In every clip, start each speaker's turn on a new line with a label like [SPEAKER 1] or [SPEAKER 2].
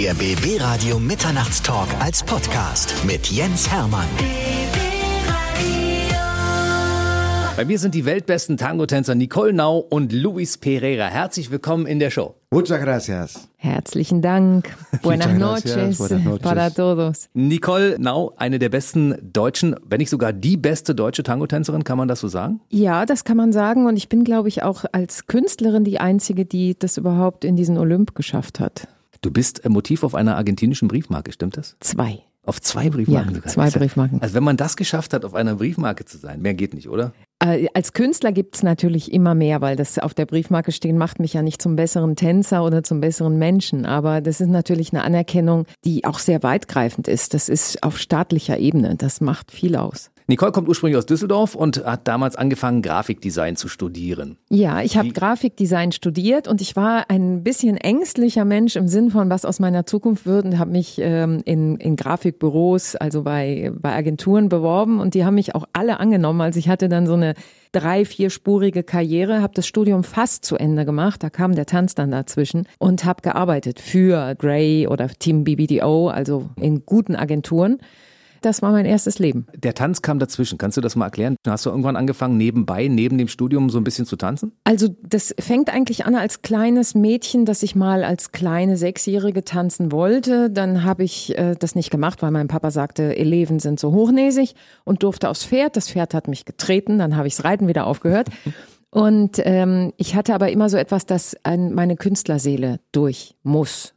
[SPEAKER 1] Der BB Radio Mitternachtstalk als Podcast mit Jens Hermann.
[SPEAKER 2] Bei mir sind die weltbesten Tango-Tänzer Nicole Nau und Luis Pereira. Herzlich willkommen in der Show.
[SPEAKER 3] Muchas gracias.
[SPEAKER 4] Herzlichen Dank. Buenas noches,
[SPEAKER 3] Buenas noches.
[SPEAKER 4] para todos.
[SPEAKER 2] Nicole Nau, eine der besten deutschen, wenn nicht sogar die beste deutsche Tango-Tänzerin, kann man das so sagen?
[SPEAKER 4] Ja, das kann man sagen. Und ich bin, glaube ich, auch als Künstlerin die Einzige, die das überhaupt in diesen Olymp geschafft hat.
[SPEAKER 2] Du bist äh, Motiv auf einer argentinischen Briefmarke, stimmt das?
[SPEAKER 4] Zwei.
[SPEAKER 2] Auf zwei Briefmarken
[SPEAKER 4] Ja,
[SPEAKER 2] sogar.
[SPEAKER 4] zwei Briefmarken.
[SPEAKER 2] Also wenn man das geschafft hat, auf einer Briefmarke zu sein, mehr geht nicht, oder?
[SPEAKER 4] Äh, Als Künstler gibt's natürlich immer mehr, weil das auf der Briefmarke stehen macht mich ja nicht zum besseren Tänzer oder zum besseren Menschen. Aber das ist natürlich eine Anerkennung, die auch sehr weitgreifend ist. Das ist auf staatlicher Ebene. Das macht viel aus.
[SPEAKER 2] Nicole kommt ursprünglich aus Düsseldorf und hat damals angefangen, Grafikdesign zu studieren.
[SPEAKER 4] Ja, ich habe Grafikdesign studiert und ich war ein bisschen ängstlicher Mensch im Sinn von, was aus meiner Zukunft wird und habe mich ähm, in, in Grafikbüros, also bei, bei Agenturen beworben und die haben mich auch alle angenommen. Also ich hatte dann so eine drei, vierspurige Karriere, habe das Studium fast zu Ende gemacht, da kam der Tanz dann dazwischen und habe gearbeitet für Grey oder Team BBDO, also in guten Agenturen. Das war mein erstes Leben.
[SPEAKER 2] Der Tanz kam dazwischen. Kannst du das mal erklären? Hast du irgendwann angefangen, nebenbei, neben dem Studium so ein bisschen zu tanzen?
[SPEAKER 4] Also das fängt eigentlich an als kleines Mädchen, dass ich mal als kleine Sechsjährige tanzen wollte. Dann habe ich äh, das nicht gemacht, weil mein Papa sagte, Eleven sind so hochnäsig und durfte aufs Pferd. Das Pferd hat mich getreten, dann habe ichs Reiten wieder aufgehört. Und ähm, ich hatte aber immer so etwas, das an meine Künstlerseele durch muss.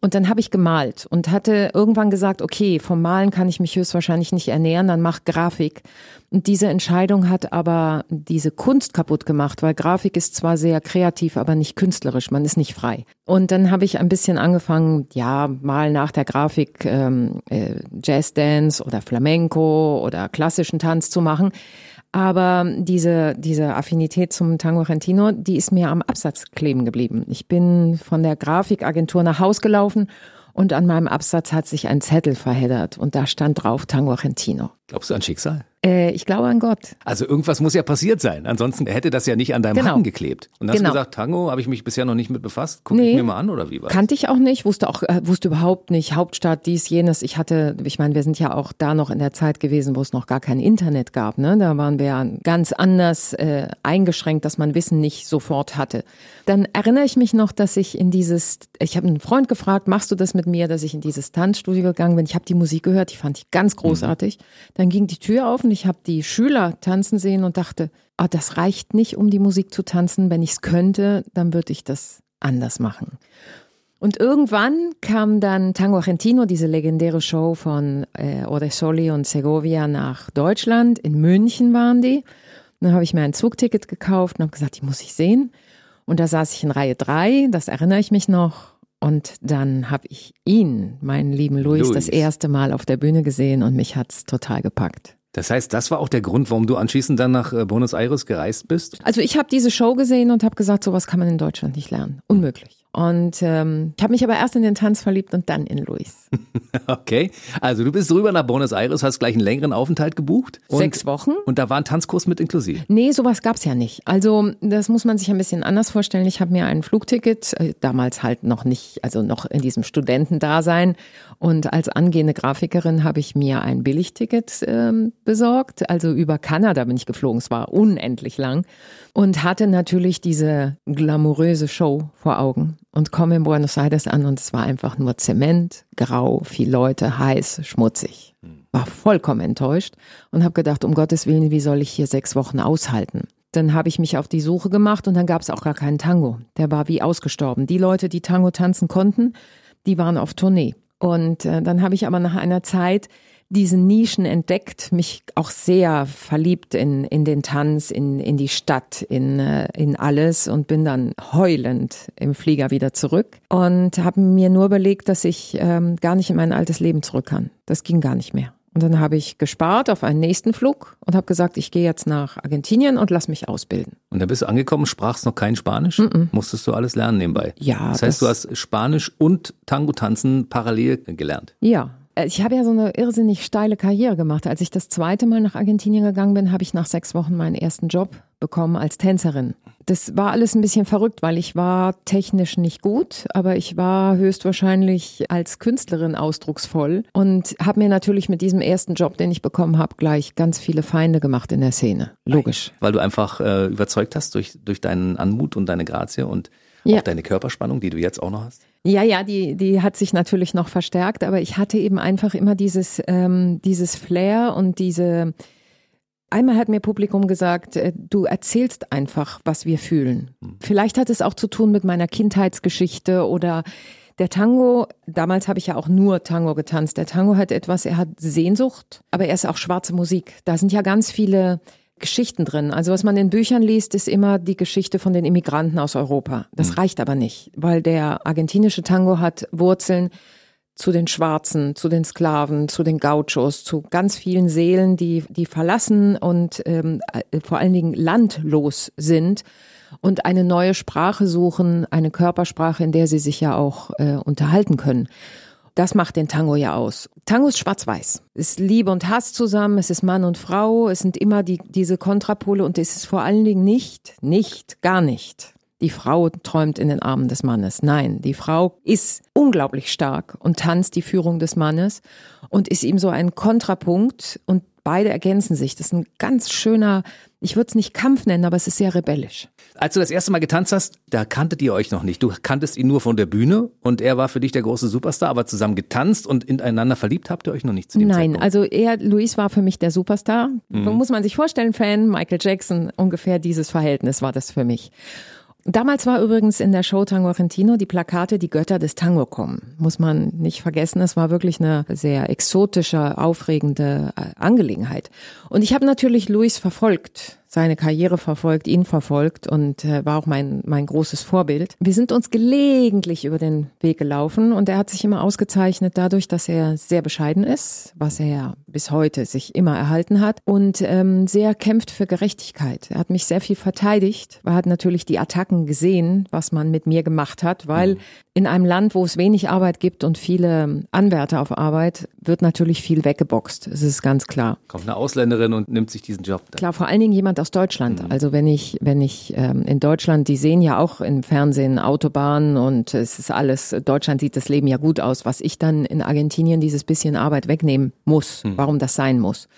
[SPEAKER 4] Und dann habe ich gemalt und hatte irgendwann gesagt, okay, vom Malen kann ich mich höchstwahrscheinlich nicht ernähren, dann mach Grafik. Und diese Entscheidung hat aber diese Kunst kaputt gemacht, weil Grafik ist zwar sehr kreativ, aber nicht künstlerisch, man ist nicht frei. Und dann habe ich ein bisschen angefangen, ja, mal nach der Grafik ähm, äh, Jazzdance oder Flamenco oder klassischen Tanz zu machen. Aber diese, diese Affinität zum Tango Argentino, die ist mir am Absatz kleben geblieben. Ich bin von der Grafikagentur nach Haus gelaufen und an meinem Absatz hat sich ein Zettel verheddert und da stand drauf Tango Argentino.
[SPEAKER 2] Glaubst du an Schicksal?
[SPEAKER 4] Äh, ich glaube an Gott.
[SPEAKER 2] Also irgendwas muss ja passiert sein. Ansonsten hätte das ja nicht an deinem
[SPEAKER 4] Genau.
[SPEAKER 2] Haken geklebt. Und hast
[SPEAKER 4] Genau.
[SPEAKER 2] gesagt, Tango habe ich mich bisher noch nicht mit befasst. Guck ich
[SPEAKER 4] Nee.
[SPEAKER 2] mir mal an oder wie war
[SPEAKER 4] Kannte ich auch nicht, wusste auch, äh, wusste überhaupt nicht, Hauptstadt, dies, jenes. Ich hatte, ich meine, wir sind ja auch da noch in der Zeit gewesen, wo es noch gar kein Internet gab. Ne? Da waren wir ja ganz anders äh, eingeschränkt, dass man Wissen nicht sofort hatte. Dann erinnere ich mich noch, dass ich in dieses, ich habe einen Freund gefragt, machst du das mit mir, dass ich in dieses Tanzstudio gegangen bin. Ich habe die Musik gehört, die fand ich ganz großartig. Dann ging die Tür auf und ich habe die Schüler tanzen sehen und dachte, ah, das reicht nicht, um die Musik zu tanzen. Wenn ich es könnte, dann würde ich das anders machen. Und irgendwann kam dann Tango Argentino, diese legendäre Show von äh, Odesoli und Segovia nach Deutschland. In München waren die. Dann habe ich mir ein Zugticket gekauft und habe gesagt, die muss ich sehen. Und da saß ich in Reihe drei, das erinnere ich mich noch. Und dann habe ich ihn, meinen lieben Luis,
[SPEAKER 2] Luis.
[SPEAKER 4] das erste Mal auf der Bühne gesehen und mich hat's total gepackt.
[SPEAKER 2] Das heißt, das war auch der Grund, warum du anschließend dann nach äh, Buenos Aires gereist bist?
[SPEAKER 4] Also ich habe diese Show gesehen und habe gesagt, sowas kann man in Deutschland nicht lernen. Unmöglich. Und ähm, ich habe mich aber erst in den Tanz verliebt und dann in Luis.
[SPEAKER 2] Okay. Also du bist rüber nach Buenos Aires, hast gleich einen längeren Aufenthalt gebucht. Und,
[SPEAKER 4] Sechs Wochen.
[SPEAKER 2] Und da war ein Tanzkurs mit inklusive.
[SPEAKER 4] Nee, sowas gab's ja nicht. Also das muss man sich ein bisschen anders vorstellen. Ich habe mir ein Flugticket, äh, damals halt noch nicht, also noch in diesem Studentendasein. Und als angehende Grafikerin habe ich mir ein Billigticket ähm, besorgt. Also über Kanada bin ich geflogen. Es war unendlich lang. Und hatte natürlich diese glamouröse Show vor Augen. Und komme in Buenos Aires an und es war einfach nur Zement, grau, viel Leute, heiß, schmutzig. War vollkommen enttäuscht und habe gedacht, um Gottes Willen, wie soll ich hier sechs Wochen aushalten? Dann habe ich mich auf die Suche gemacht und dann gab es auch gar keinen Tango. Der war wie ausgestorben. Die Leute, die Tango tanzen konnten, die waren auf Tournee. Und äh, dann habe ich aber nach einer Zeit diese Nischen entdeckt, mich auch sehr verliebt in, in den Tanz, in, in die Stadt, in, äh, in alles und bin dann heulend im Flieger wieder zurück und habe mir nur überlegt, dass ich ähm, gar nicht in mein altes Leben zurück kann. Das ging gar nicht mehr. Und dann habe ich gespart auf einen nächsten Flug und habe gesagt, ich gehe jetzt nach Argentinien und lass mich ausbilden.
[SPEAKER 2] Und da bist du angekommen, sprachst noch kein Spanisch, musstest du alles lernen nebenbei.
[SPEAKER 4] Ja,
[SPEAKER 2] Das heißt,
[SPEAKER 4] das-
[SPEAKER 2] du hast Spanisch und Tango tanzen parallel gelernt.
[SPEAKER 4] Ja, ich habe ja so eine irrsinnig steile Karriere gemacht. Als ich das zweite Mal nach Argentinien gegangen bin, habe ich nach sechs Wochen meinen ersten Job bekommen als Tänzerin. Das war alles ein bisschen verrückt, weil ich war technisch nicht gut, aber ich war höchstwahrscheinlich als Künstlerin ausdrucksvoll und habe mir natürlich mit diesem ersten Job, den ich bekommen habe, gleich ganz viele Feinde gemacht in der Szene. Logisch.
[SPEAKER 2] Weil du einfach äh, überzeugt hast durch, durch deinen Anmut und deine Grazie und ja. auch deine Körperspannung, die du jetzt auch noch hast.
[SPEAKER 4] Ja, ja, die, die hat sich natürlich noch verstärkt, aber ich hatte eben einfach immer dieses, ähm, dieses Flair und diese. Einmal hat mir Publikum gesagt, äh, du erzählst einfach, was wir fühlen. Hm. Vielleicht hat es auch zu tun mit meiner Kindheitsgeschichte oder der Tango, damals habe ich ja auch nur Tango getanzt. Der Tango hat etwas, er hat Sehnsucht, aber er ist auch schwarze Musik. Da sind ja ganz viele Geschichten drin. Also was man in Büchern liest, ist immer die Geschichte von den Immigranten aus Europa. Das mhm. reicht aber nicht, weil der argentinische Tango hat Wurzeln zu den Schwarzen, zu den Sklaven, zu den Gauchos, zu ganz vielen Seelen, die, die verlassen und ähm, äh, vor allen Dingen landlos sind und eine neue Sprache suchen, eine Körpersprache, in der sie sich ja auch äh, unterhalten können. Das macht den Tango ja aus. Tango ist schwarz-weiß. Es ist Liebe und Hass zusammen, es ist Mann und Frau, es sind immer die, diese Kontrapole und es ist vor allen Dingen nicht, nicht, gar nicht. Die Frau träumt in den Armen des Mannes. Nein, die Frau ist unglaublich stark und tanzt die Führung des Mannes und ist ihm so ein Kontrapunkt und beide ergänzen sich. Das ist ein ganz schöner, ich würde es nicht Kampf nennen, aber es ist sehr rebellisch.
[SPEAKER 2] Als du das erste Mal getanzt hast, da kanntet ihr euch noch nicht. Du kanntest ihn nur von der Bühne und er war für dich der große Superstar, aber zusammen getanzt und ineinander verliebt habt ihr euch noch nicht zu dem
[SPEAKER 4] Nein,
[SPEAKER 2] Zeitpunkt.
[SPEAKER 4] also er, Luis war für mich der Superstar. Mhm. Muss man sich vorstellen, Fan, Michael Jackson, ungefähr dieses Verhältnis war das für mich. Damals war übrigens in der Show Tango Argentino die Plakate Die Götter des Tango kommen. Muss man nicht vergessen, es war wirklich eine sehr exotische, aufregende äh, Angelegenheit. Und ich habe natürlich Luis verfolgt seine Karriere verfolgt, ihn verfolgt und äh, war auch mein, mein großes Vorbild. Wir sind uns gelegentlich über den Weg gelaufen und er hat sich immer ausgezeichnet dadurch, dass er sehr bescheiden ist, was er bis heute sich immer erhalten hat und ähm, sehr kämpft für Gerechtigkeit. Er hat mich sehr viel verteidigt. Er hat natürlich die Attacken gesehen, was man mit mir gemacht hat, weil mhm. in einem Land, wo es wenig Arbeit gibt und viele Anwärter auf Arbeit, wird natürlich viel weggeboxt. Es ist ganz klar.
[SPEAKER 2] Kommt eine Ausländerin und nimmt sich diesen Job.
[SPEAKER 4] Klar, vor allen Dingen jemand aus Deutschland. Mhm. Also wenn ich, wenn ich ähm, in Deutschland, die sehen ja auch im Fernsehen Autobahnen und es ist alles, Deutschland sieht das Leben ja gut aus, was ich dann in Argentinien dieses bisschen Arbeit wegnehmen muss, mhm. warum das sein muss.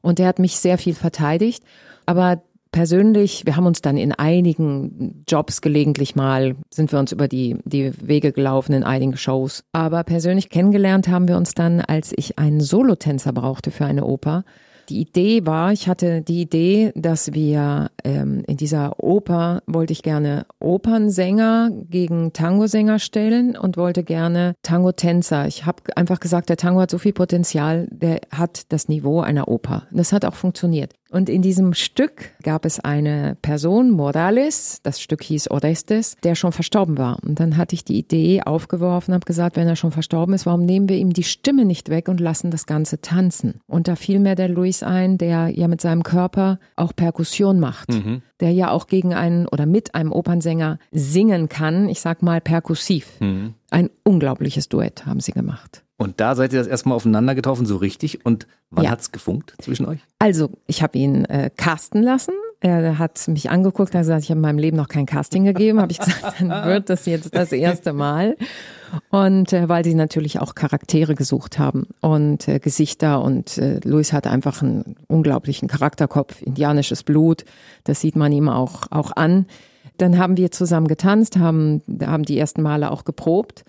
[SPEAKER 4] Und der hat mich sehr viel verteidigt. Aber persönlich, wir haben uns dann in einigen Jobs gelegentlich mal, sind wir uns über die, die Wege gelaufen in einigen Shows. Aber persönlich kennengelernt haben wir uns dann, als ich einen Solotänzer brauchte für eine Oper. Die Idee war, ich hatte die Idee, dass wir ähm, in dieser Oper wollte ich gerne Opernsänger gegen Tango-Sänger stellen und wollte gerne Tango-Tänzer. Ich habe einfach gesagt, der Tango hat so viel Potenzial, der hat das Niveau einer Oper. Das hat auch funktioniert. Und in diesem Stück gab es eine Person, Morales, das Stück hieß Orestes, der schon verstorben war. Und dann hatte ich die Idee aufgeworfen, habe gesagt, wenn er schon verstorben ist, warum nehmen wir ihm die Stimme nicht weg und lassen das Ganze tanzen? Und da fiel mir der Luis ein, der ja mit seinem Körper auch Perkussion macht, mhm. der ja auch gegen einen oder mit einem Opernsänger singen kann, ich sag mal perkussiv. Mhm. Ein unglaubliches Duett haben sie gemacht.
[SPEAKER 2] Und da seid ihr das erstmal aufeinander getroffen, so richtig. Und wann ja. hat's gefunkt zwischen euch?
[SPEAKER 4] Also, ich habe ihn äh, casten lassen. Er hat mich angeguckt, hat gesagt, ich habe in meinem Leben noch kein Casting gegeben. Habe ich gesagt, dann wird das jetzt das erste Mal. Und äh, weil sie natürlich auch Charaktere gesucht haben und äh, Gesichter. Und äh, Luis hat einfach einen unglaublichen Charakterkopf, indianisches Blut. Das sieht man ihm auch, auch an. Dann haben wir zusammen getanzt, haben, haben die ersten Male auch geprobt.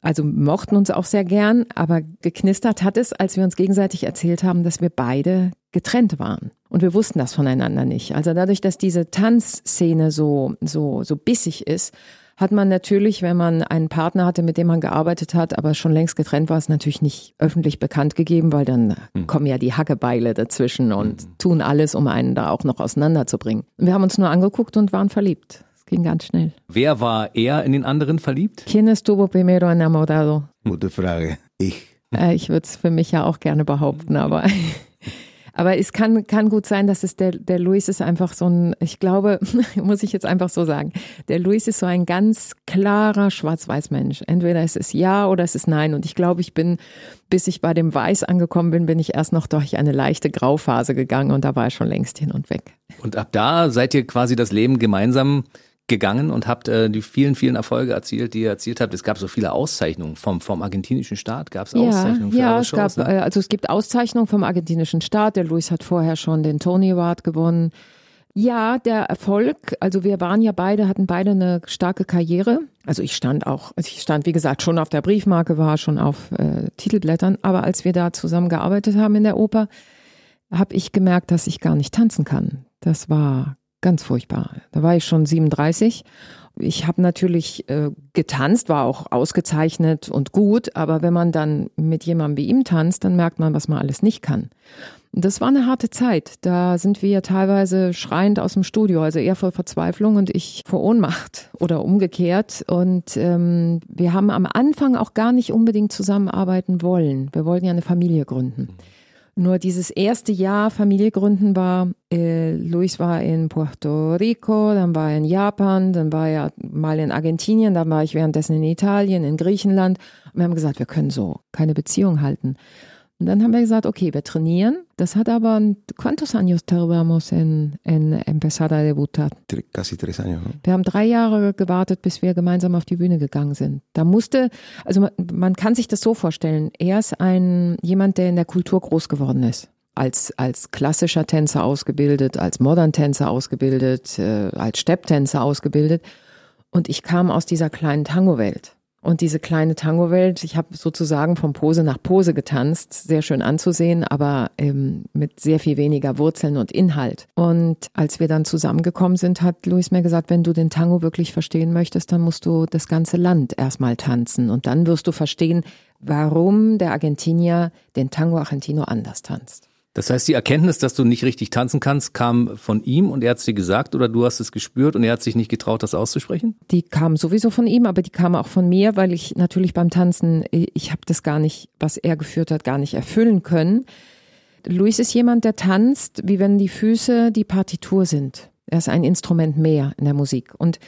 [SPEAKER 4] Also mochten uns auch sehr gern, aber geknistert hat es, als wir uns gegenseitig erzählt haben, dass wir beide getrennt waren. Und wir wussten das voneinander nicht. Also dadurch, dass diese Tanzszene so, so, so bissig ist, hat man natürlich, wenn man einen Partner hatte, mit dem man gearbeitet hat, aber schon längst getrennt war, es natürlich nicht öffentlich bekannt gegeben, weil dann hm. kommen ja die Hackebeile dazwischen und hm. tun alles, um einen da auch noch auseinanderzubringen. Wir haben uns nur angeguckt und waren verliebt ging ganz schnell.
[SPEAKER 2] Wer war eher in den anderen verliebt?
[SPEAKER 4] ¿Quién estuvo primero enamorado?
[SPEAKER 3] Gute Frage. Ich.
[SPEAKER 4] Äh, ich würde es für mich ja auch gerne behaupten, aber Aber es kann, kann gut sein, dass es der, der Luis ist einfach so ein, ich glaube, muss ich jetzt einfach so sagen, der Luis ist so ein ganz klarer Schwarz-Weiß-Mensch. Entweder es ist ja oder es ist nein. Und ich glaube, ich bin, bis ich bei dem Weiß angekommen bin, bin ich erst noch durch eine leichte Grauphase gegangen und da war er schon längst hin und weg.
[SPEAKER 2] Und ab da seid ihr quasi das Leben gemeinsam gegangen und habt äh, die vielen, vielen Erfolge erzielt, die ihr erzielt habt. Es gab so viele Auszeichnungen vom, vom argentinischen Staat. Gab es Auszeichnungen für
[SPEAKER 4] ja, es
[SPEAKER 2] Shows?
[SPEAKER 4] gab,
[SPEAKER 2] ne?
[SPEAKER 4] äh, also es gibt Auszeichnungen vom argentinischen Staat. Der Luis hat vorher schon den Tony Award gewonnen. Ja, der Erfolg, also wir waren ja beide, hatten beide eine starke Karriere. Also ich stand auch, also ich stand wie gesagt schon auf der Briefmarke, war schon auf äh, Titelblättern, aber als wir da zusammen gearbeitet haben in der Oper, habe ich gemerkt, dass ich gar nicht tanzen kann. Das war ganz furchtbar. Da war ich schon 37. Ich habe natürlich äh, getanzt, war auch ausgezeichnet und gut, aber wenn man dann mit jemandem wie ihm tanzt, dann merkt man, was man alles nicht kann. Das war eine harte Zeit. Da sind wir teilweise schreiend aus dem Studio, also eher vor Verzweiflung und ich vor Ohnmacht oder umgekehrt. Und ähm, wir haben am Anfang auch gar nicht unbedingt zusammenarbeiten wollen. Wir wollten ja eine Familie gründen. Nur dieses erste Jahr Familie gründen war, äh, Luis war in Puerto Rico, dann war er in Japan, dann war er mal in Argentinien, dann war ich währenddessen in Italien, in Griechenland. Und wir haben gesagt, wir können so keine Beziehung halten. Und dann haben wir gesagt, okay, wir trainieren. Das hat aber, ¿cuántos años tardamos en, en empezar a debutar?
[SPEAKER 3] Casi tres años. ¿no?
[SPEAKER 4] Wir haben drei Jahre gewartet, bis wir gemeinsam auf die Bühne gegangen sind. Da musste, also man, man kann sich das so vorstellen, er ist ein jemand, der in der Kultur groß geworden ist. Als, als klassischer Tänzer ausgebildet, als Modern-Tänzer ausgebildet, äh, als Stepptänzer ausgebildet. Und ich kam aus dieser kleinen Tango-Welt. Und diese kleine Tango-Welt, ich habe sozusagen von Pose nach Pose getanzt, sehr schön anzusehen, aber ähm, mit sehr viel weniger Wurzeln und Inhalt. Und als wir dann zusammengekommen sind, hat Luis mir gesagt, wenn du den Tango wirklich verstehen möchtest, dann musst du das ganze Land erstmal tanzen. Und dann wirst du verstehen, warum der Argentinier den Tango Argentino anders tanzt.
[SPEAKER 2] Das heißt, die Erkenntnis, dass du nicht richtig tanzen kannst, kam von ihm und er hat es dir gesagt oder du hast es gespürt und er hat sich nicht getraut, das auszusprechen?
[SPEAKER 4] Die kam sowieso von ihm, aber die kam auch von mir, weil ich natürlich beim Tanzen, ich habe das gar nicht, was er geführt hat, gar nicht erfüllen können. Luis ist jemand, der tanzt, wie wenn die Füße die Partitur sind. Er ist ein Instrument mehr in der Musik. Und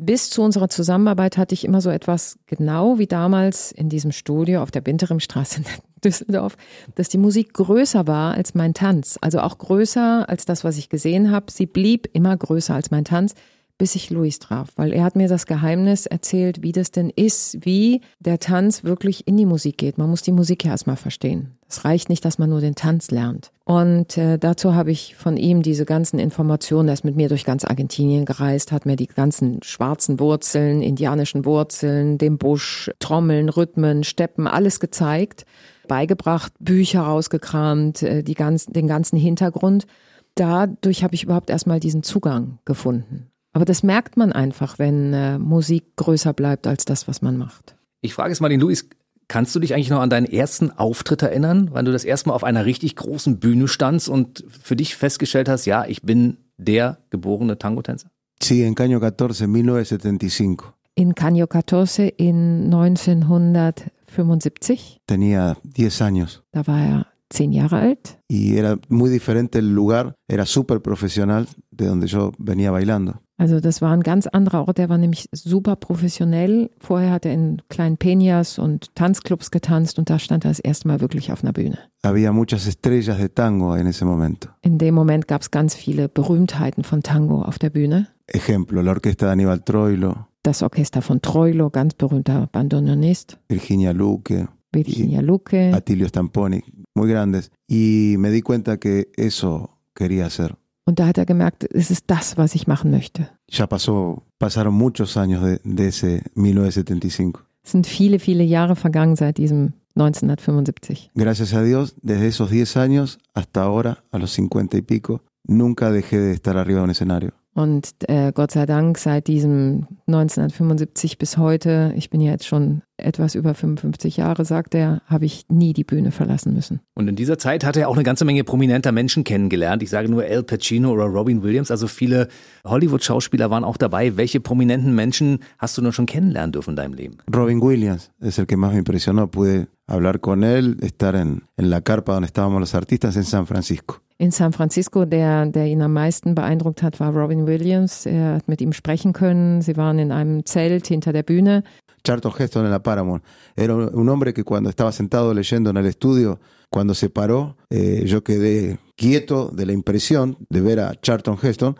[SPEAKER 4] bis zu unserer Zusammenarbeit hatte ich immer so etwas, genau wie damals in diesem Studio auf der Binterimstraße in Düsseldorf, dass die Musik größer war als mein Tanz. Also auch größer als das, was ich gesehen habe. Sie blieb immer größer als mein Tanz, bis ich Luis traf, weil er hat mir das Geheimnis erzählt, wie das denn ist, wie der Tanz wirklich in die Musik geht. Man muss die Musik ja erstmal verstehen. Es reicht nicht, dass man nur den Tanz lernt. Und äh, dazu habe ich von ihm diese ganzen Informationen, er ist mit mir durch ganz Argentinien gereist, hat mir die ganzen schwarzen Wurzeln, indianischen Wurzeln, den Busch, Trommeln, Rhythmen, Steppen, alles gezeigt, beigebracht, Bücher rausgekramt, äh, die ganzen, den ganzen Hintergrund. Dadurch habe ich überhaupt erstmal diesen Zugang gefunden. Aber das merkt man einfach, wenn äh, Musik größer bleibt als das, was man macht.
[SPEAKER 2] Ich frage jetzt mal den Luis, kannst du dich eigentlich noch an deinen ersten Auftritt erinnern, wann du das erste Mal auf einer richtig großen Bühne standst und für dich festgestellt hast, ja, ich bin der geborene Tango-Tänzer?
[SPEAKER 3] Sí, en Caño 14, 1975.
[SPEAKER 4] In Caño 14 in 1975,
[SPEAKER 3] Tenía 10 años
[SPEAKER 4] da war er zehn Jahre alt.
[SPEAKER 3] y era muy diferente el lugar, era súper profesional de donde yo venía bailando.
[SPEAKER 4] Also das war ein ganz anderer Ort, der war nämlich super professionell. Vorher hat er in kleinen Penias und Tanzclubs getanzt und da stand er das erste Mal wirklich auf einer Bühne.
[SPEAKER 3] Había muchas estrellas de tango en ese momento.
[SPEAKER 4] In dem Moment gab es ganz viele Berühmtheiten von Tango auf der Bühne.
[SPEAKER 3] Ejemplo, la orquesta de Aníbal Troilo,
[SPEAKER 4] Das Orchester von Troilo, ganz berühmter Bandoneonist.
[SPEAKER 3] Virginia Luque,
[SPEAKER 4] Virginia Luque.
[SPEAKER 3] Atilio Stamponi, muy grandes. Y me di cuenta que eso quería hacer.
[SPEAKER 4] Und da hat er gemerkt, es ist das, was ich machen möchte.
[SPEAKER 3] Ya pasó, pasaron muchos años de, de ese 1975.
[SPEAKER 4] Es sind viele, viele Jahre vergangen seit diesem 1975.
[SPEAKER 3] Gracias a Dios, desde esos 10 años hasta ahora, a los 50 y pico, nunca dejé de estar arriba de un escenario.
[SPEAKER 4] Und äh, Gott sei Dank seit diesem 1975 bis heute, ich bin ja jetzt schon etwas über 55 Jahre, sagt er, habe ich nie die Bühne verlassen müssen.
[SPEAKER 2] Und in dieser Zeit hat er auch eine ganze Menge prominenter Menschen kennengelernt. Ich sage nur Al Pacino oder Robin Williams. Also viele Hollywood-Schauspieler waren auch dabei. Welche prominenten Menschen hast du noch schon kennenlernen dürfen in deinem Leben?
[SPEAKER 3] Robin Williams es el que más me impresionó. Pude hablar con él, estar en, en la carpa donde estábamos los artistas en San Francisco.
[SPEAKER 4] In San Francisco, der, der ihn am meisten beeindruckt hat, war Robin Williams. Er hat mit ihm sprechen können. Sie waren in einem Zelt hinter der Bühne.
[SPEAKER 3] Charlton Heston en la Paramount. Era un hombre que cuando estaba sentado leyendo en el estudio, cuando se paró, eh, yo quedé quieto de la impresión de ver a Charlton Heston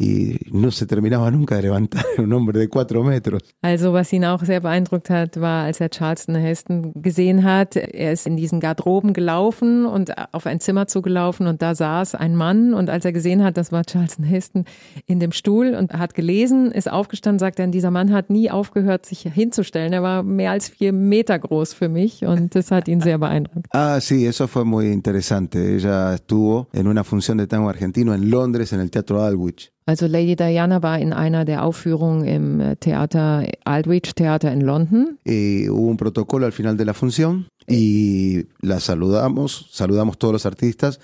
[SPEAKER 3] y no se terminaba nunca de levantar, un hombre de cuatro metros.
[SPEAKER 4] Also was ihn auch sehr beeindruckt hat, war, als er Charleston Heston gesehen hat, er ist in diesen Garderoben gelaufen und auf ein Zimmer zugelaufen und da saß ein Mann und als er gesehen hat, das war Charleston Heston in dem Stuhl und hat gelesen, ist aufgestanden, sagt er, dieser Mann hat nie aufgehört, sich hinzustellen. Er war mehr als vier Meter groß für mich und das hat ihn sehr beeindruckt.
[SPEAKER 3] Ah, sí, eso fue muy interesante. Ella estuvo en una función de tango argentino en Londres, en el Teatro Aldwych.
[SPEAKER 4] Also Lady Diana war in einer der Aufführungen im äh, Theater Aldwych Theater in London.
[SPEAKER 3] Y hubo un protocolo al final de la función y la saludamos, saludamos todos los artistas.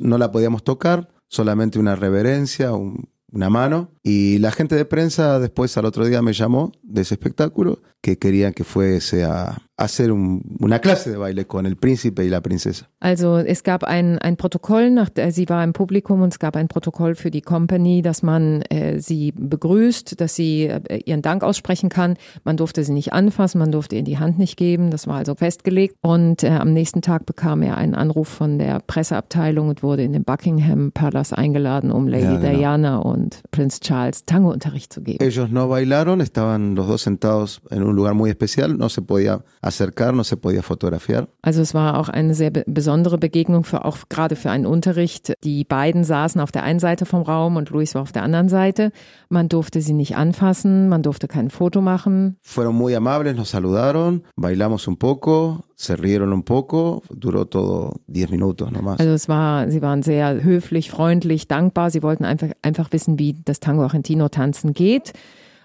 [SPEAKER 3] No la podíamos tocar, solamente una reverencia, un, una mano. Y la gente de prensa después al otro día me llamó de ese espectáculo que querían que fuese a hacer un, una clase de baile con el príncipe y la princesa.
[SPEAKER 4] Also es gab ein, ein Protokoll, nach, sie war im Publikum und es gab ein Protokoll für die Company, dass man äh, sie begrüßt, dass sie äh, ihren Dank aussprechen kann. Man durfte sie nicht anfassen, man durfte ihr die Hand nicht geben, das war also festgelegt. Und äh, am nächsten Tag bekam er einen Anruf von der Presseabteilung und wurde in den Buckingham Palace eingeladen, um Lady
[SPEAKER 3] Ja, genau.
[SPEAKER 4] Diana und Prince Charles Tangounterricht zu geben.
[SPEAKER 3] Ellos no bailaron, estaban los dos sentados en un lugar muy especial, no se podía acercar, no se podía fotografiar.
[SPEAKER 4] Also es war auch eine sehr be besondere Begegnung für auch gerade für einen Unterricht. Die beiden saßen auf der einen Seite vom Raum und Luis war auf der anderen Seite. Man durfte sie nicht anfassen, man durfte kein Foto machen.
[SPEAKER 3] Fueron muy amables, nos saludaron, bailamos un poco, se rieron un poco, duró todo 10 minutos nomás.
[SPEAKER 4] Also es war, sie waren sehr höflich, freundlich, dankbar. Sie wollten einfach einfach wissen, wie das Tango Argentino tanzen geht.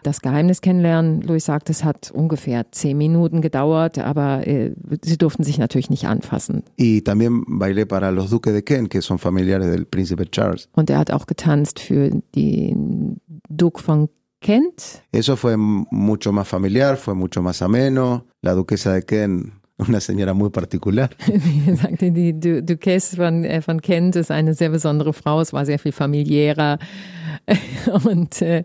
[SPEAKER 4] Das Geheimnis kennenlernen, Luis sagt, es hat ungefähr zehn Minuten gedauert, aber äh, sie durften sich natürlich nicht anfassen.
[SPEAKER 3] Y también bailé para los duques de Kent, que son familiares del príncipe Charles.
[SPEAKER 4] Und er hat auch getanzt für den Duke von Kent.
[SPEAKER 3] Eso fue mucho más familiar, fue mucho más ameno. La duquesa de Kent, una señora muy particular.
[SPEAKER 4] Wie sagte die Du- Duquesse von, äh, von Kent ist eine sehr besondere Frau. Es war sehr viel familiärer und äh,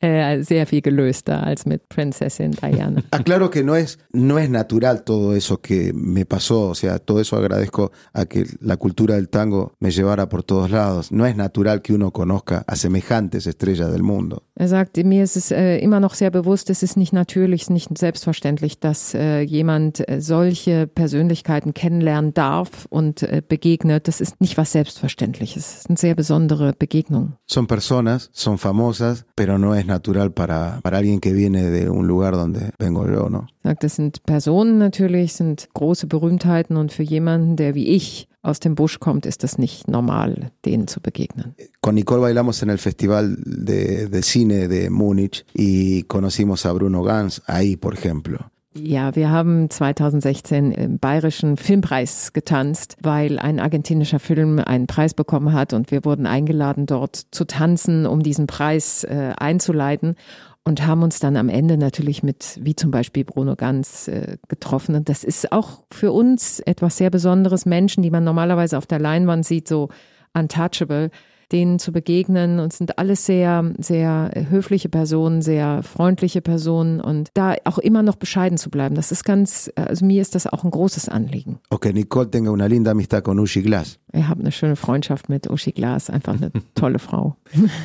[SPEAKER 4] äh, sehr viel gelöster als mit Prinzessin Diana.
[SPEAKER 3] Aclaro que no es, no es natural todo eso que me pasó, o sea, todo eso agradezco a que la cultura del tango me llevara por todos lados. No es natural que uno conozca a semejantes estrellas del mundo.
[SPEAKER 4] Er sagt, mir ist es äh, immer noch sehr bewusst, es ist nicht natürlich, es ist nicht selbstverständlich, dass äh, jemand äh, solche Persönlichkeiten kennenlernen darf und äh, begegnet. Das ist nicht was Selbstverständliches. Es ist eine sehr besondere Begegnung.
[SPEAKER 3] Son personas, son famosas, pero no es natural para, para alguien que viene de un lugar donde vengo yo, ¿no?
[SPEAKER 4] Sagt, das sind Personen natürlich, sind große Berühmtheiten und für jemanden, der wie ich aus dem Busch kommt, ist das nicht normal, denen zu begegnen.
[SPEAKER 3] Con Nicole bailamos en el Festival de, de Cine de Múnich y conocimos a Bruno Ganz ahí, por ejemplo.
[SPEAKER 4] Ja, wir haben 2016 im Bayerischen Filmpreis getanzt, weil ein argentinischer Film einen Preis bekommen hat und wir wurden eingeladen, dort zu tanzen, um diesen Preis äh, einzuleiten und haben uns dann am Ende natürlich mit, wie zum Beispiel Bruno Ganz, äh, getroffen. Und das ist auch für uns etwas sehr Besonderes. Menschen, die man normalerweise auf der Leinwand sieht, so untouchable, denen zu begegnen und sind alles sehr, sehr höfliche Personen, sehr freundliche Personen und da auch immer noch bescheiden zu bleiben, das ist ganz, also mir ist das auch ein großes Anliegen.
[SPEAKER 3] O que Nicole tenga una linda amistad con Ushi Glass.
[SPEAKER 4] Ich habe eine schöne Freundschaft mit Uschi Glas, einfach eine tolle Frau.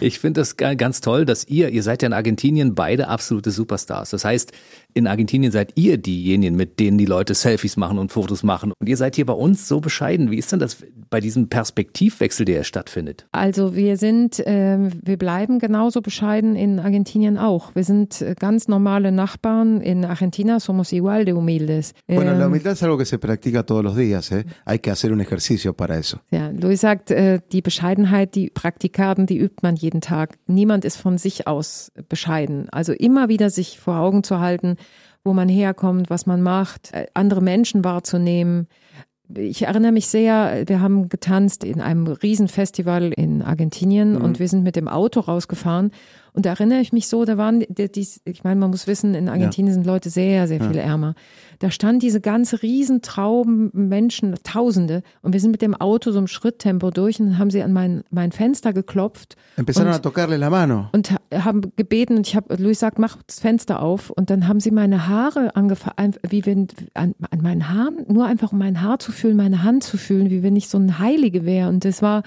[SPEAKER 2] Ich finde das ga- ganz toll, dass ihr, ihr seid ja in Argentinien beide absolute Superstars. Das heißt, in Argentinien seid ihr diejenigen, mit denen die Leute Selfies machen und Fotos machen. Und ihr seid hier bei uns so bescheiden. Wie ist denn das bei diesem Perspektivwechsel, der hier stattfindet?
[SPEAKER 4] Also Also wir sind, äh, wir bleiben genauso bescheiden in Argentinien auch. Wir sind äh, ganz normale Nachbarn. In Argentina somos igual de humildes.
[SPEAKER 3] Bueno, la
[SPEAKER 4] Ähm,
[SPEAKER 3] humildad es algo que se practica todos los días, ¿eh? Hay que hacer un ejercicio para eso.
[SPEAKER 4] Ja, Louis sagt, äh, die Bescheidenheit, die Praktikaten, die übt man jeden Tag. Niemand ist von sich aus bescheiden. Also immer wieder sich vor Augen zu halten, wo man herkommt, was man macht, äh, andere Menschen wahrzunehmen. Ich erinnere mich sehr, wir haben getanzt in einem Riesenfestival in Argentinien und wir sind mit dem Auto rausgefahren. Und da erinnere ich mich so, da waren, die, die, ich meine, man muss wissen, in Argentinien sind Leute sehr, sehr viel ärmer. Da stand diese ganze Riesentrauben Menschen, Tausende. Und wir sind mit dem Auto so im Schritttempo durch und haben sie an mein, mein Fenster geklopft
[SPEAKER 3] Empezaron
[SPEAKER 4] Und-
[SPEAKER 3] a tocarle la mano.
[SPEAKER 4] und ha- haben gebeten und ich habe Luis sagt, mach das Fenster auf und dann haben sie meine Haare angefangen, wie wenn an, an meinen Haaren, nur einfach um mein Haar zu fühlen, meine Hand zu fühlen, wie wenn ich so ein Heilige wäre und das war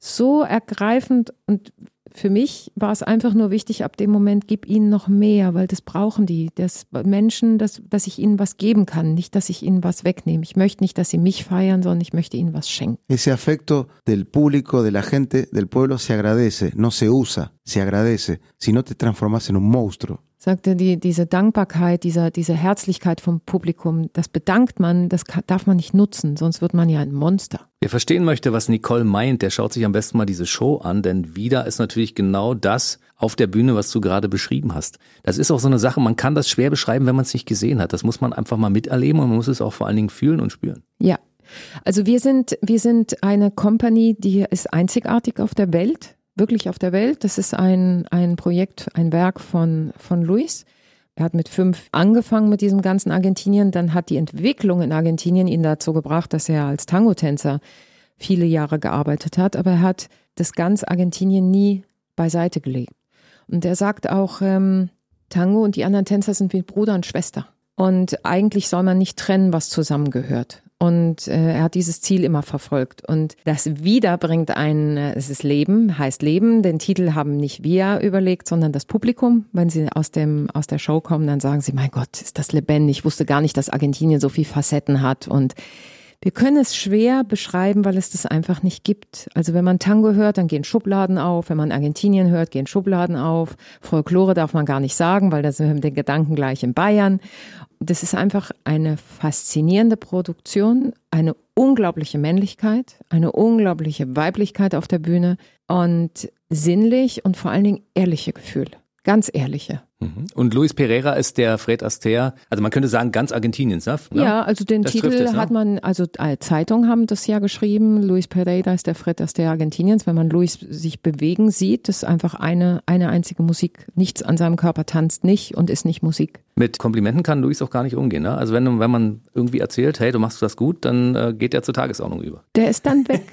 [SPEAKER 4] so ergreifend und für mich war es einfach nur wichtig, ab dem Moment, gib ihnen noch mehr, weil das brauchen die. Das Menschen, dass, dass ich ihnen was geben kann, nicht, dass ich ihnen was wegnehme. Ich möchte nicht, dass sie mich feiern, sondern ich möchte ihnen was schenken.
[SPEAKER 3] Ese afecto del público, de la gente, del pueblo se agradece, no se usa, se agradece. Si no te transformas en un monstruo.
[SPEAKER 4] Sagte die, diese Dankbarkeit, dieser, diese Herzlichkeit vom Publikum, das bedankt man, das kann, darf man nicht nutzen, sonst wird man ja ein Monster.
[SPEAKER 2] Wer verstehen möchte, was Nicole meint, der schaut sich am besten mal diese Show an, denn wieder ist natürlich genau das auf der Bühne, was du gerade beschrieben hast. Das ist auch so eine Sache, man kann das schwer beschreiben, wenn man es nicht gesehen hat. Das muss man einfach mal miterleben und man muss es auch vor allen Dingen fühlen und spüren.
[SPEAKER 4] Ja. Also wir sind, wir sind eine Company, die ist einzigartig auf der Welt, wirklich auf der Welt. Das ist ein, ein Projekt, ein Werk von, von Luis. Er hat mit fünf angefangen mit diesem ganzen Argentinien. Dann hat die Entwicklung in Argentinien ihn dazu gebracht, dass er als Tango-Tänzer viele Jahre gearbeitet hat. Aber er hat das ganz Argentinien nie beiseite gelegt. Und er sagt auch, ähm, Tango und die anderen Tänzer sind wie Bruder und Schwester. Und eigentlich soll man nicht trennen, was zusammengehört. Und äh, er hat dieses Ziel immer verfolgt. Und das wieder bringt ein, äh, es ist Leben, heißt Leben. Den Titel haben nicht wir überlegt, sondern das Publikum. Wenn sie aus dem aus der Show kommen, dann sagen sie: Mein Gott, ist das lebendig. Ich wusste gar nicht, dass Argentinien so viel Facetten hat. Und wir können es schwer beschreiben, weil es das einfach nicht gibt. Also wenn man Tango hört, dann gehen Schubladen auf. Wenn man Argentinien hört, gehen Schubladen auf. Folklore darf man gar nicht sagen, weil da sind wir den Gedanken gleich in Bayern. Das ist einfach eine faszinierende Produktion, eine unglaubliche Männlichkeit, eine unglaubliche Weiblichkeit auf der Bühne und sinnlich und vor allen Dingen ehrliche Gefühle. Ganz ehrliche.
[SPEAKER 2] Mhm. Und Luis Pereira ist der Fred Astaire, also man könnte sagen ganz Argentiniens, ne?
[SPEAKER 4] Ja, also den
[SPEAKER 2] Das
[SPEAKER 4] Titel
[SPEAKER 2] es, ne?
[SPEAKER 4] hat man, also äh, Zeitungen haben das ja geschrieben. Luis Pereira ist der Fred Astaire Argentiniens. Wenn man Luis sich bewegen sieht, ist einfach eine, eine einzige Musik. Nichts an seinem Körper tanzt nicht und ist nicht Musik.
[SPEAKER 2] Mit Komplimenten kann Luis auch gar nicht umgehen. Ne? Also wenn, wenn man irgendwie erzählt, hey, du machst das gut, dann äh, geht er zur Tagesordnung über.
[SPEAKER 4] Der ist dann weg.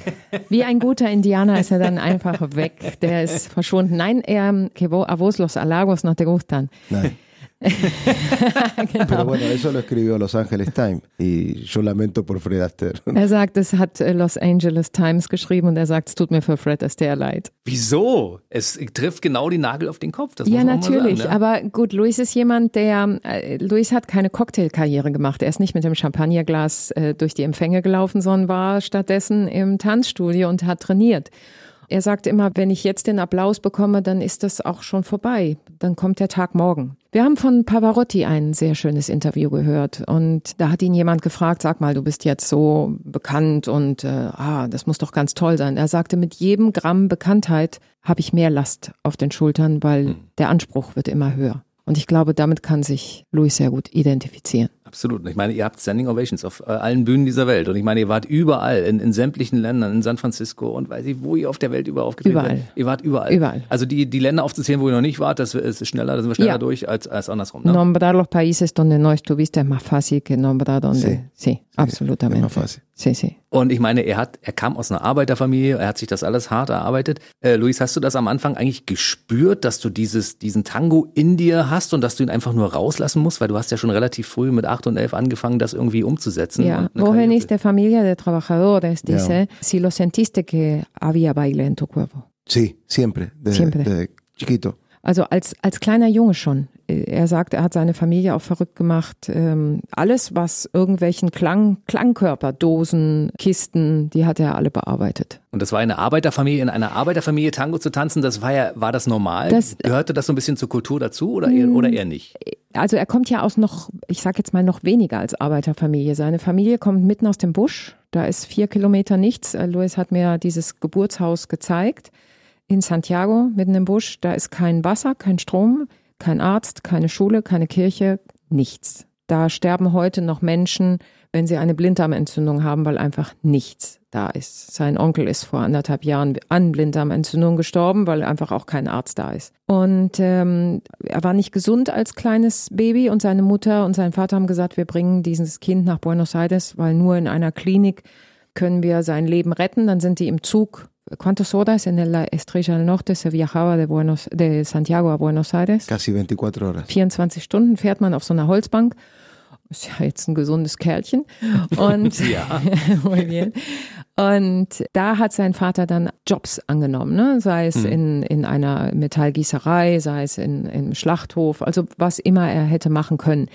[SPEAKER 4] Wie ein guter Indianer ist er dann einfach weg. Der ist verschwunden. Nein, er, que vo- a vos los halagos no te gustan.
[SPEAKER 3] Nein. Pero bueno, eso lo escribió Los Angeles Times. Y yo lamento por Fred Astaire.
[SPEAKER 4] Er sagt, es hat äh, Los Angeles Times geschrieben und er sagt, es tut mir für Fred Astaire leid.
[SPEAKER 2] Wieso? Es trifft genau die Nagel auf den Kopf. Das
[SPEAKER 4] Ja, natürlich.
[SPEAKER 2] Sagen, ne?
[SPEAKER 4] Aber gut, Luis ist jemand, der, äh, Luis hat keine Cocktailkarriere gemacht. Er ist nicht mit dem Champagnerglas äh, durch die Empfänge gelaufen, sondern war stattdessen im Tanzstudio und hat trainiert. Er sagt immer, wenn ich jetzt den Applaus bekomme, dann ist das auch schon vorbei. Dann kommt der Tag morgen. Wir haben von Pavarotti ein sehr schönes Interview gehört und da hat ihn jemand gefragt, sag mal, du bist jetzt so bekannt und äh, ah, das muss doch ganz toll sein. Er sagte, mit jedem Gramm Bekanntheit habe ich mehr Last auf den Schultern, weil der Anspruch wird immer höher. Und ich glaube, damit kann sich Louis sehr gut identifizieren.
[SPEAKER 2] Absolut. Und Ich meine, ihr habt Standing Ovations auf äh, allen Bühnen dieser Welt. Und ich meine, ihr wart überall, in, in sämtlichen Ländern, in San Francisco und weiß ich, wo ihr auf der Welt überall aufgetreten
[SPEAKER 4] Überall.
[SPEAKER 2] seid. Ihr wart überall.
[SPEAKER 4] Überall.
[SPEAKER 2] Also die, die Länder aufzuzählen, wo ihr noch nicht wart, das ist schneller, da sind wir schneller
[SPEAKER 4] Ja.
[SPEAKER 2] durch als, als andersrum. Ne?
[SPEAKER 4] Nombrar los países donde no estuviste es más fácil que nombrar donde. Sí, absolutamente.
[SPEAKER 3] Más fácil.
[SPEAKER 4] Sí, sí.
[SPEAKER 2] Und ich meine, er hat, er kam aus einer Arbeiterfamilie, er hat sich das alles hart erarbeitet. Äh, Luis, hast du das am Anfang eigentlich gespürt, dass du dieses, diesen Tango in dir hast und dass du ihn einfach nur rauslassen musst? Weil du hast ja schon relativ früh mit acht und elf angefangen, das irgendwie umzusetzen.
[SPEAKER 4] Ja, vos
[SPEAKER 2] Karriere
[SPEAKER 4] venís
[SPEAKER 2] zu-
[SPEAKER 4] de familia de trabajadores,
[SPEAKER 3] Ja.
[SPEAKER 4] dice, si lo sentiste que había baile en tu cuerpo.
[SPEAKER 3] Sí, siempre, desde,
[SPEAKER 4] Siempre.
[SPEAKER 3] desde chiquito.
[SPEAKER 4] Also als, als kleiner Junge schon. Er sagt, er hat seine Familie auch verrückt gemacht. Ähm, alles, was irgendwelchen Klang, Klangkörper, Dosen, Kisten, die hat er alle bearbeitet.
[SPEAKER 2] Und das war eine Arbeiterfamilie, in einer Arbeiterfamilie Tango zu tanzen, das war ja, war das normal?
[SPEAKER 4] Das-
[SPEAKER 2] Gehörte das so ein bisschen zur Kultur dazu oder eher, oder eher nicht?
[SPEAKER 4] Also er kommt ja aus noch, ich sag jetzt mal noch weniger als Arbeiterfamilie. Seine Familie kommt mitten aus dem Busch. Da ist vier Kilometer nichts. Äh, Luis hat mir dieses Geburtshaus gezeigt in Santiago, mitten im Busch. Da ist kein Wasser, kein Strom, kein Arzt, keine Schule, keine Kirche, nichts. Da sterben heute noch Menschen, wenn sie eine Blinddarmentzündung haben, weil einfach nichts da ist. Sein Onkel ist vor anderthalb Jahren an Blinddarmentzündung gestorben, weil einfach auch kein Arzt da ist. Und ähm, er war nicht gesund als kleines Baby und seine Mutter und sein Vater haben gesagt, wir bringen dieses Kind nach Buenos Aires, weil nur in einer Klinik können wir sein Leben retten. Dann sind die im Zug. ¿Cuántas horas en la Estrella del Norte se viajaba de, Buenos, de Santiago a Buenos Aires?
[SPEAKER 3] Casi 24 horas.
[SPEAKER 4] 24 Stunden fährt man auf so einer Holzbank. Ist ja jetzt ein gesundes Kerlchen. Und,
[SPEAKER 2] Ja.
[SPEAKER 4] Muy bien. Und da hat sein Vater dann Jobs angenommen, ne? sei es in, in einer Metallgießerei, sei es in, im Schlachthof, also was immer er hätte machen können.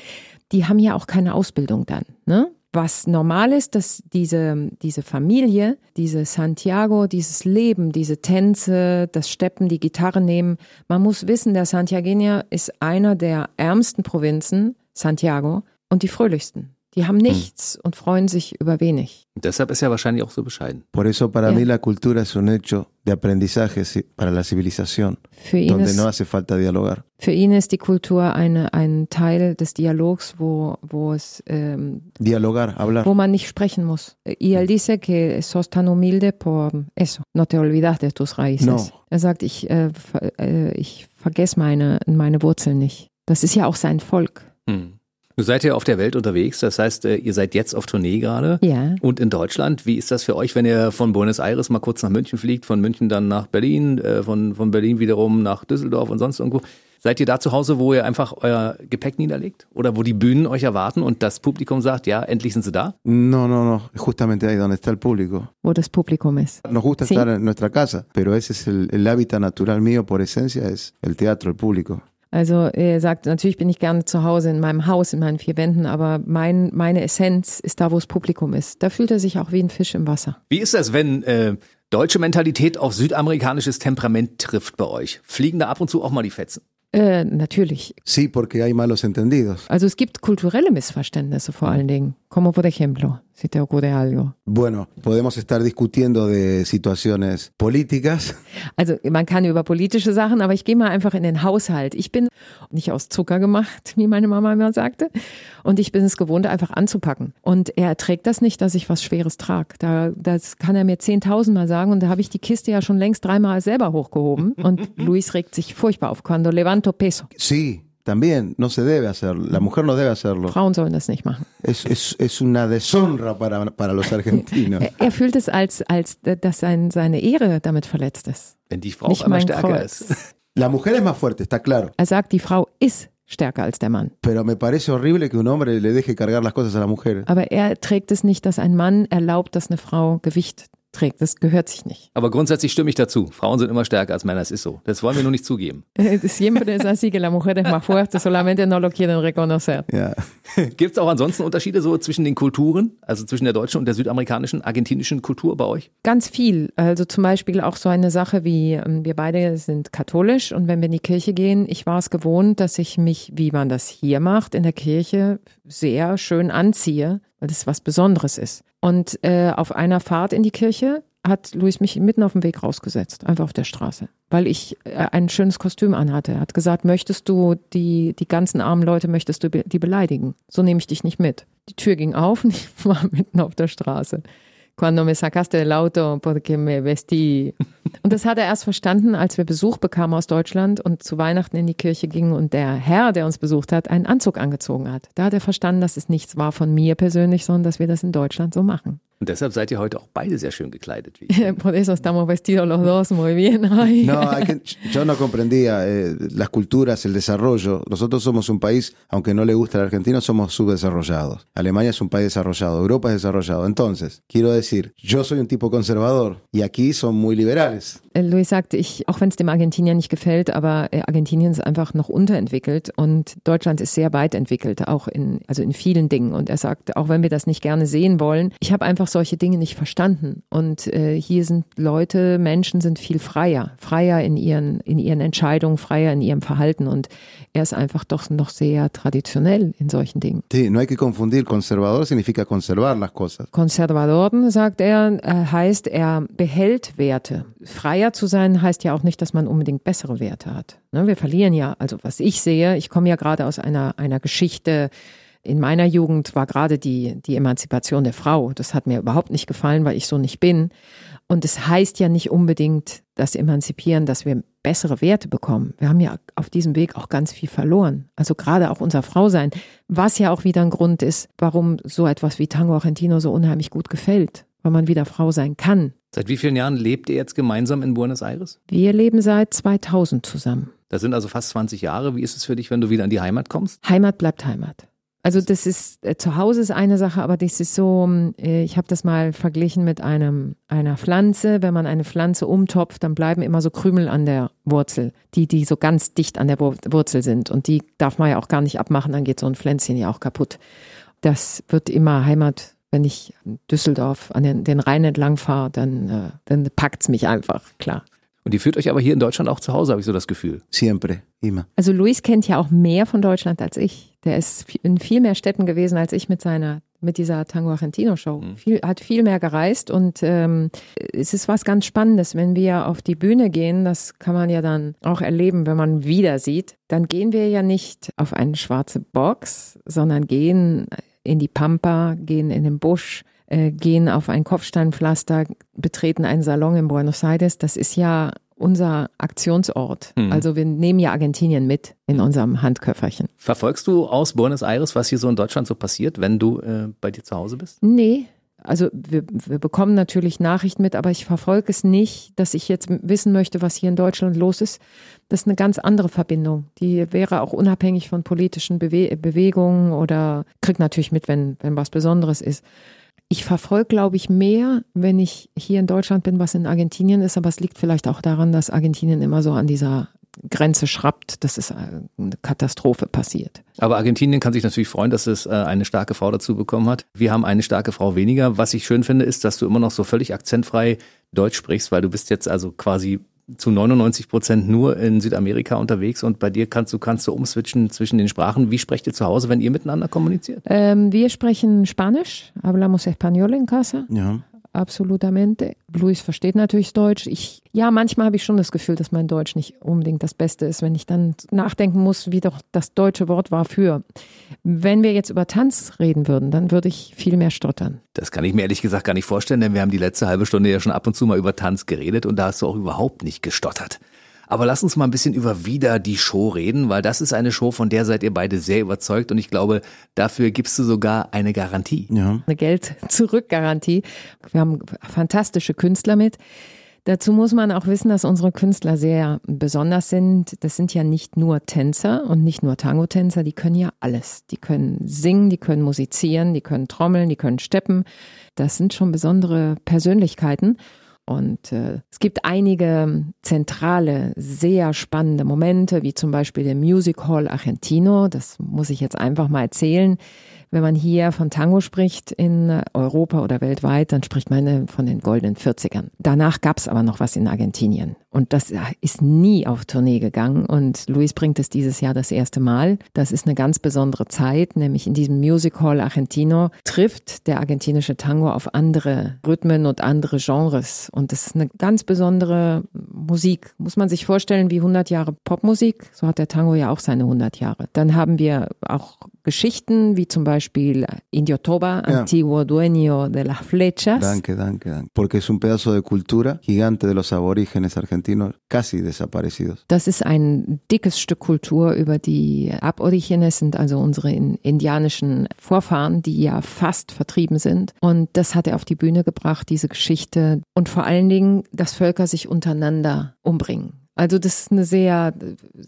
[SPEAKER 4] Die haben ja auch keine Ausbildung dann. Ne? Was normal ist, dass diese, diese Familie, diese Santiago, dieses Leben, diese Tänze, das Steppen, die Gitarre nehmen, man muss wissen, der Santiagueña ist einer der ärmsten Provinzen, Santiago, und die fröhlichsten. Die haben nichts und freuen sich über wenig.
[SPEAKER 2] Und deshalb ist er wahrscheinlich auch so bescheiden.
[SPEAKER 3] Por eso para
[SPEAKER 4] Ya.
[SPEAKER 3] mí la cultura es un hecho de aprendizaje para la civilización,
[SPEAKER 4] Für ihn,
[SPEAKER 3] donde
[SPEAKER 4] ist,
[SPEAKER 3] no hace falta dialogar.
[SPEAKER 4] für ihn ist die Kultur eine, ein Teil des Dialogs, wo, wo es ähm,
[SPEAKER 3] Dialogar, hablar.
[SPEAKER 4] wo man nicht sprechen muss. Y él dice que sos tan humilde por eso, no te olvidas de tus raíces.
[SPEAKER 3] No.
[SPEAKER 4] Er sagt, ich, äh, ver, äh, ich vergesse meine, meine Wurzeln nicht. Das ist ja auch sein Volk.
[SPEAKER 2] Hm. Du seid ja auf der Welt unterwegs, das heißt, äh, ihr seid jetzt auf Tournee gerade.
[SPEAKER 4] Ja.
[SPEAKER 2] Und in Deutschland, wie ist das für euch, wenn ihr von Buenos Aires mal kurz nach München fliegt, von München dann nach Berlin, äh, von, von Berlin wiederum nach Düsseldorf und sonst irgendwo? Seid ihr da zu Hause, wo ihr einfach euer Gepäck niederlegt? Oder wo die Bühnen euch erwarten und das Publikum sagt, ja, endlich sind sie da?
[SPEAKER 3] No, no, no, justamente ahí donde está el público.
[SPEAKER 4] Wo das Publikum ist.
[SPEAKER 3] Nos gusta
[SPEAKER 4] Sí.
[SPEAKER 3] estar en nuestra casa, pero ese es el, el hábitat natural mío por esencia, es el teatro, el público.
[SPEAKER 4] Also er sagt, natürlich bin ich gerne zu Hause in meinem Haus, in meinen vier Wänden, aber mein, meine Essenz ist da, wo das Publikum ist. Da fühlt er sich auch wie ein Fisch im Wasser.
[SPEAKER 2] Wie ist das, wenn äh, deutsche Mentalität auf südamerikanisches Temperament trifft bei euch? Fliegen da ab und zu auch mal die Fetzen?
[SPEAKER 4] Äh, natürlich.
[SPEAKER 3] Sí, porque hay malos entendidos.
[SPEAKER 4] Also es gibt kulturelle Missverständnisse vor allen Dingen. Como por ejemplo, si te ocurre algo.
[SPEAKER 3] Bueno, podemos estar discutiendo de situaciones políticas,
[SPEAKER 4] Also man kann über politische Sachen, aber ich gehe mal einfach in den Haushalt. Ich bin nicht aus Zucker gemacht, wie meine Mama immer sagte. Und ich bin es gewohnt, einfach anzupacken. Und er erträgt das nicht, dass ich was Schweres trage. Da, das kann er mir zehntausendmal sagen. Und da habe ich die Kiste ja schon längst dreimal selber hochgehoben. Und Luis regt sich furchtbar auf. Cuando levanto peso.
[SPEAKER 3] sí, también no se debe hacerlo. La mujer no debe hacerlo.
[SPEAKER 4] Frauen sollen das nicht machen.
[SPEAKER 3] Es, es, es una deshonra para, para los argentinos.
[SPEAKER 4] Er, er fühlt es als, als dass sein, seine Ehre damit verletzt ist.
[SPEAKER 2] Wenn die Frau
[SPEAKER 4] Nicht
[SPEAKER 2] einmal
[SPEAKER 4] mein
[SPEAKER 2] stärker
[SPEAKER 4] Kreuz.
[SPEAKER 2] ist.
[SPEAKER 3] La mujer es más fuerte, está claro.
[SPEAKER 4] Er sagt, die Frau ist stärker als der Mann.
[SPEAKER 3] Pero me parece horrible que un hombre le deje cargar las cosas a la mujer.
[SPEAKER 4] Aber er trägt es nicht, dass ein Mann erlaubt, dass eine Frau Gewicht trägt. Das gehört sich nicht.
[SPEAKER 2] Aber grundsätzlich stimme ich dazu. Frauen sind immer stärker als Männer, es ist so. Das wollen wir nur nicht zugeben.
[SPEAKER 4] Siempre es así que la mujer es más fuerte, solamente no lo quieren reconocer.
[SPEAKER 3] Ya.
[SPEAKER 2] Gibt es auch ansonsten Unterschiede so zwischen den Kulturen, also zwischen der deutschen und der südamerikanischen, argentinischen Kultur bei euch?
[SPEAKER 4] Ganz viel. Also zum Beispiel auch so eine Sache wie, ähm, wir beide sind katholisch und wenn wir in die Kirche gehen, ich war es gewohnt, dass ich mich, wie man das hier macht, in der Kirche sehr schön anziehe, weil das was Besonderes ist. Und äh, auf einer Fahrt in die Kirche hat Luis mich mitten auf dem Weg rausgesetzt, einfach auf der Straße, weil ich äh, ein schönes Kostüm anhatte. Er hat gesagt, möchtest du die, die ganzen armen Leute, möchtest du be die beleidigen? So nehme ich dich nicht mit. Die Tür ging auf und ich war mitten auf der Straße. Cuando me sacaste del auto porque me vestí. Und das hat er erst verstanden, als wir Besuch bekamen aus Deutschland und zu Weihnachten in die Kirche gingen und der Herr, der uns besucht hat, einen Anzug angezogen hat. Da hat er verstanden, dass es nichts war von mir persönlich, sondern dass wir das in Deutschland so machen.
[SPEAKER 2] Und deshalb seid ihr heute auch beide sehr schön gekleidet. Wie ich.
[SPEAKER 4] Por eso estamos vestidos los dos muy bien hoy.
[SPEAKER 3] No, que- yo no comprendía eh, las culturas, el desarrollo. Nosotros somos un país, aunque no le gusta al argentino, somos subdesarrollados. Alemania es un país desarrollado, Europa es desarrollado. Entonces, quiero decir, yo soy un tipo conservador y aquí son muy liberales.
[SPEAKER 4] Luis sagt, ich, auch wenn es dem Argentinier nicht gefällt, aber äh, Argentinien ist einfach noch unterentwickelt und Deutschland ist sehr weit entwickelt, auch in, also in vielen Dingen. Und er sagt, auch wenn wir das nicht gerne sehen wollen, ich habe einfach solche Dinge nicht verstanden. Und äh, hier sind Leute, Menschen sind viel freier, freier in ihren, in ihren Entscheidungen, freier in ihrem Verhalten. Und er ist einfach doch noch sehr traditionell in solchen Dingen.
[SPEAKER 3] Sí, no hay que confundir. Conservador significa conservar las cosas.
[SPEAKER 4] Konservadoren, sagt er, äh, heißt, er behält Werte. Freier zu sein heißt ja auch nicht, dass man unbedingt bessere Werte hat. Ne, wir verlieren ja, also was ich sehe, ich komme ja gerade aus einer, einer Geschichte, in meiner Jugend war gerade die, die Emanzipation der Frau. Das hat mir überhaupt nicht gefallen, weil ich so nicht bin. Und es heißt ja nicht unbedingt das Emanzipieren, dass wir bessere Werte bekommen. Wir haben ja auf diesem Weg auch ganz viel verloren. Also gerade auch unser Frausein, was ja auch wieder ein Grund ist, warum so etwas wie Tango Argentino so unheimlich gut gefällt, weil man wieder Frau sein kann.
[SPEAKER 2] Seit wie vielen Jahren lebt ihr jetzt gemeinsam in Buenos Aires?
[SPEAKER 4] Wir leben seit 2000 zusammen.
[SPEAKER 2] Das sind also fast 20 Jahre. Wie ist es für dich, wenn du wieder in die Heimat kommst?
[SPEAKER 4] Heimat bleibt Heimat. Also das ist, äh, zu Hause ist eine Sache, aber das ist so, äh, ich habe das mal verglichen mit einem, einer Pflanze. Wenn man eine Pflanze umtopft, dann bleiben immer so Krümel an der Wurzel, die, die so ganz dicht an der Wur- Wurzel sind. Und die darf man ja auch gar nicht abmachen, dann geht so ein Pflänzchen ja auch kaputt. Das wird immer Heimat. Wenn ich Düsseldorf an den, den Rhein entlang fahre, dann, äh, dann packt's mich einfach, klar.
[SPEAKER 2] Und ihr fühlt euch aber hier in Deutschland auch zu Hause, habe ich so das Gefühl.
[SPEAKER 3] Siempre, Ima.
[SPEAKER 4] Also Luis kennt ja auch mehr von Deutschland als ich. Der ist in viel mehr Städten gewesen als ich mit seiner mit dieser Tango Argentino Show. Viel, hat viel mehr gereist und ähm, es ist was ganz Spannendes, wenn wir auf die Bühne gehen. Das kann man ja dann auch erleben, wenn man wieder sieht. Dann gehen wir ja nicht auf eine schwarze Box, sondern gehen in die Pampa, gehen in den Busch, äh, gehen auf ein Kopfsteinpflaster, betreten einen Salon in Buenos Aires. Das ist ja unser Aktionsort.
[SPEAKER 2] Mhm.
[SPEAKER 4] Also wir nehmen ja Argentinien mit in unserem Handköfferchen.
[SPEAKER 2] Verfolgst du aus Buenos Aires, was hier so in Deutschland so passiert, wenn du äh, bei dir zu Hause bist?
[SPEAKER 4] Nee. Also wir, wir bekommen natürlich Nachrichten mit, aber ich verfolge es nicht, dass ich jetzt wissen möchte, was hier in Deutschland los ist. Das ist eine ganz andere Verbindung. Die wäre auch unabhängig von politischen Bewe Bewegungen oder kriegt natürlich mit, wenn, wenn was Besonderes ist. Ich verfolge, glaube ich, mehr, wenn ich hier in Deutschland bin, was in Argentinien ist, aber es liegt vielleicht auch daran, dass Argentinien immer so an dieser Grenze schrappt, dass es äh, eine Katastrophe passiert.
[SPEAKER 2] Aber Argentinien kann sich natürlich freuen, dass es äh, eine starke Frau dazu bekommen hat. Wir haben eine starke Frau weniger. Was ich schön finde, ist, dass du immer noch so völlig akzentfrei Deutsch sprichst, weil du bist jetzt also quasi zu 99 Prozent nur in Südamerika unterwegs und bei dir kannst du kannst du umswitchen zwischen den Sprachen. Wie sprecht ihr zu Hause, wenn ihr miteinander kommuniziert?
[SPEAKER 4] Ähm, wir sprechen Spanisch, hablamos español en casa.
[SPEAKER 3] Ja.
[SPEAKER 4] Absolutamente. Luis versteht natürlich Deutsch. Ich, ja, manchmal habe ich schon das Gefühl, dass mein Deutsch nicht unbedingt das Beste ist, wenn ich dann nachdenken muss, wie doch das deutsche Wort war für. Wenn wir jetzt über Tanz reden würden, dann würde ich viel mehr stottern.
[SPEAKER 2] Das kann ich mir ehrlich gesagt gar nicht vorstellen, denn wir haben die letzte halbe Stunde ja schon ab und zu mal über Tanz geredet und da hast du auch überhaupt nicht gestottert. Aber lass uns mal ein bisschen über wieder die Show reden, weil das ist eine Show, von der seid ihr beide sehr überzeugt und ich glaube, dafür gibst du sogar eine Garantie.
[SPEAKER 3] Ja.
[SPEAKER 4] Eine Geld-Zurück-Garantie. Wir haben fantastische Künstler mit. Dazu muss man auch wissen, dass unsere Künstler sehr besonders sind. Das sind ja nicht nur Tänzer und nicht nur Tango-Tänzer, die können ja alles. Die können singen, die können musizieren, die können trommeln, die können steppen. Das sind schon besondere Persönlichkeiten. Und äh, es gibt einige zentrale, sehr spannende Momente, wie zum Beispiel der Music Hall Argentino. Das muss ich jetzt einfach mal erzählen. Wenn man hier von Tango spricht in Europa oder weltweit, dann spricht man von den goldenen 40ern. Danach gab es aber noch was in Argentinien. Und das ist nie auf Tournee gegangen. Und Luis bringt es dieses Jahr das erste Mal. Das ist eine ganz besondere Zeit, nämlich in diesem Music Hall Argentino trifft der argentinische Tango auf andere Rhythmen und andere Genres. Und das ist eine ganz besondere Musik. Muss man sich vorstellen wie 100 Jahre Popmusik. So hat der Tango ja auch seine 100 Jahre. Dann haben wir auch Geschichten, wie zum Beispiel Indio Toba,
[SPEAKER 3] Ja.
[SPEAKER 4] Antiguo Dueño de las Flechas.
[SPEAKER 3] Danke, danke, danke. Porque es un pedazo de cultura gigante de los aborígenes argentinos casi desaparecidos.
[SPEAKER 4] Das ist ein dickes Stück Kultur über die Aborigines, sind also unsere in- indianischen Vorfahren, die ja fast vertrieben sind. Und das hat er auf die Bühne gebracht, diese Geschichte. Und vor allen Dingen, dass Völker sich untereinander umbringen. Also das ist eine sehr,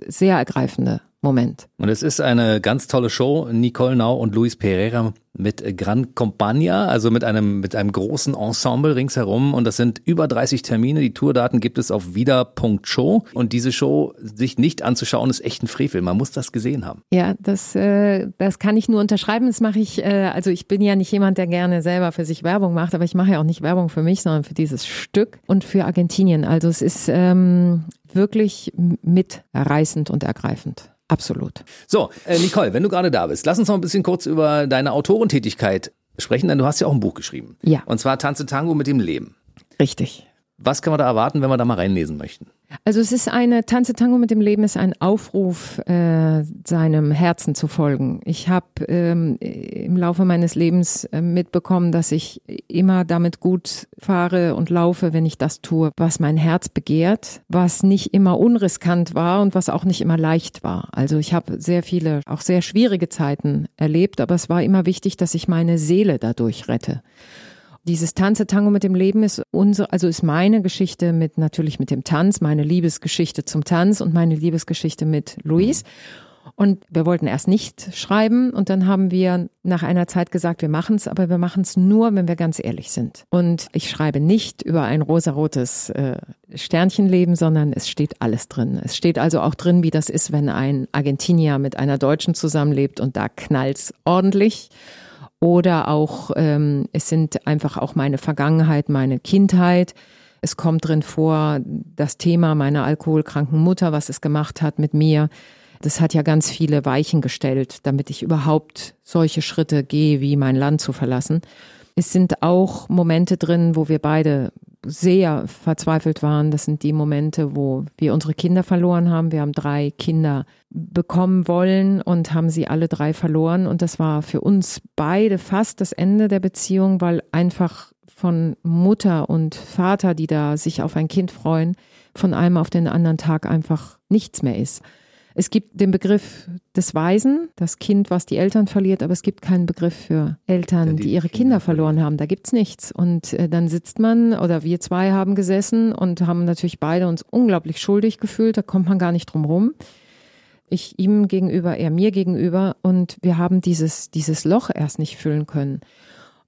[SPEAKER 4] sehr ergreifende Moment.
[SPEAKER 2] Und es ist eine ganz tolle Show. Nicole Nau und Luis Pereira mit Gran Compagnia, also mit einem, mit einem großen Ensemble ringsherum. Und das sind über 30 Termine. Die Tourdaten gibt es auf wieder.show. Und diese Show sich nicht anzuschauen, ist echt ein Frevel. Man muss das gesehen haben.
[SPEAKER 4] Ja, das, äh, das kann ich nur unterschreiben. Das mache ich, äh, also ich bin ja nicht jemand, der gerne selber für sich Werbung macht, aber ich mache ja auch nicht Werbung für mich, sondern für dieses Stück und für Argentinien. Also es ist ähm, wirklich mitreißend und ergreifend. Absolut.
[SPEAKER 2] So, äh, Nicole, wenn du gerade da bist, lass uns noch ein bisschen kurz über deine Autorentätigkeit sprechen, denn du hast ja auch ein Buch geschrieben.
[SPEAKER 4] Ja.
[SPEAKER 2] Und zwar Tanze Tango mit dem Leben.
[SPEAKER 4] Richtig.
[SPEAKER 2] Was kann man da erwarten, wenn wir da mal reinlesen möchten?
[SPEAKER 4] Also es ist eine Tanze Tango mit dem Leben ist ein Aufruf, äh, seinem Herzen zu folgen. Ich habe ähm, im Laufe meines Lebens äh, mitbekommen, dass ich immer damit gut fahre und laufe, wenn ich das tue, was mein Herz begehrt, was nicht immer unriskant war und was auch nicht immer leicht war. Also ich habe sehr viele, auch sehr schwierige Zeiten erlebt, aber es war immer wichtig, dass ich meine Seele dadurch rette. Dieses Tanze Tango mit dem Leben ist unsere, also ist meine Geschichte mit natürlich mit dem Tanz, meine Liebesgeschichte zum Tanz und meine Liebesgeschichte mit Luis. Und wir wollten erst nicht schreiben und dann haben wir nach einer Zeit gesagt, wir machen es, aber wir machen es nur, wenn wir ganz ehrlich sind. Und ich schreibe nicht über ein rosarotes äh, Sternchenleben, sondern es steht alles drin. Es steht also auch drin, wie das ist, wenn ein Argentinier mit einer Deutschen zusammenlebt und da knallt's ordentlich. Oder auch, ähm, es sind einfach auch meine Vergangenheit, meine Kindheit. Es kommt drin vor, das Thema meiner alkoholkranken Mutter, was es gemacht hat mit mir. Das hat ja ganz viele Weichen gestellt, damit ich überhaupt solche Schritte gehe, wie mein Land zu verlassen. Es sind auch Momente drin, wo wir beide sehr verzweifelt waren. Das sind die Momente, wo wir unsere Kinder verloren haben. Wir haben drei Kinder bekommen wollen und haben sie alle drei verloren. Und das war für uns beide fast das Ende der Beziehung, weil einfach von Mutter und Vater, die da sich auf ein Kind freuen, von einem auf den anderen Tag einfach nichts mehr ist. Es gibt den Begriff des Waisen, das Kind, was die Eltern verliert, aber es gibt keinen Begriff für Eltern,
[SPEAKER 2] Ja,
[SPEAKER 4] die,
[SPEAKER 2] die
[SPEAKER 4] ihre
[SPEAKER 2] Kinder
[SPEAKER 4] Kinder verloren haben. Da gibt's nichts. Und äh, dann sitzt man, oder wir zwei haben gesessen und haben natürlich beide uns unglaublich schuldig gefühlt. Da kommt man gar nicht drum rum. Ich ihm gegenüber, er mir gegenüber. Und wir haben dieses, dieses Loch erst nicht füllen können.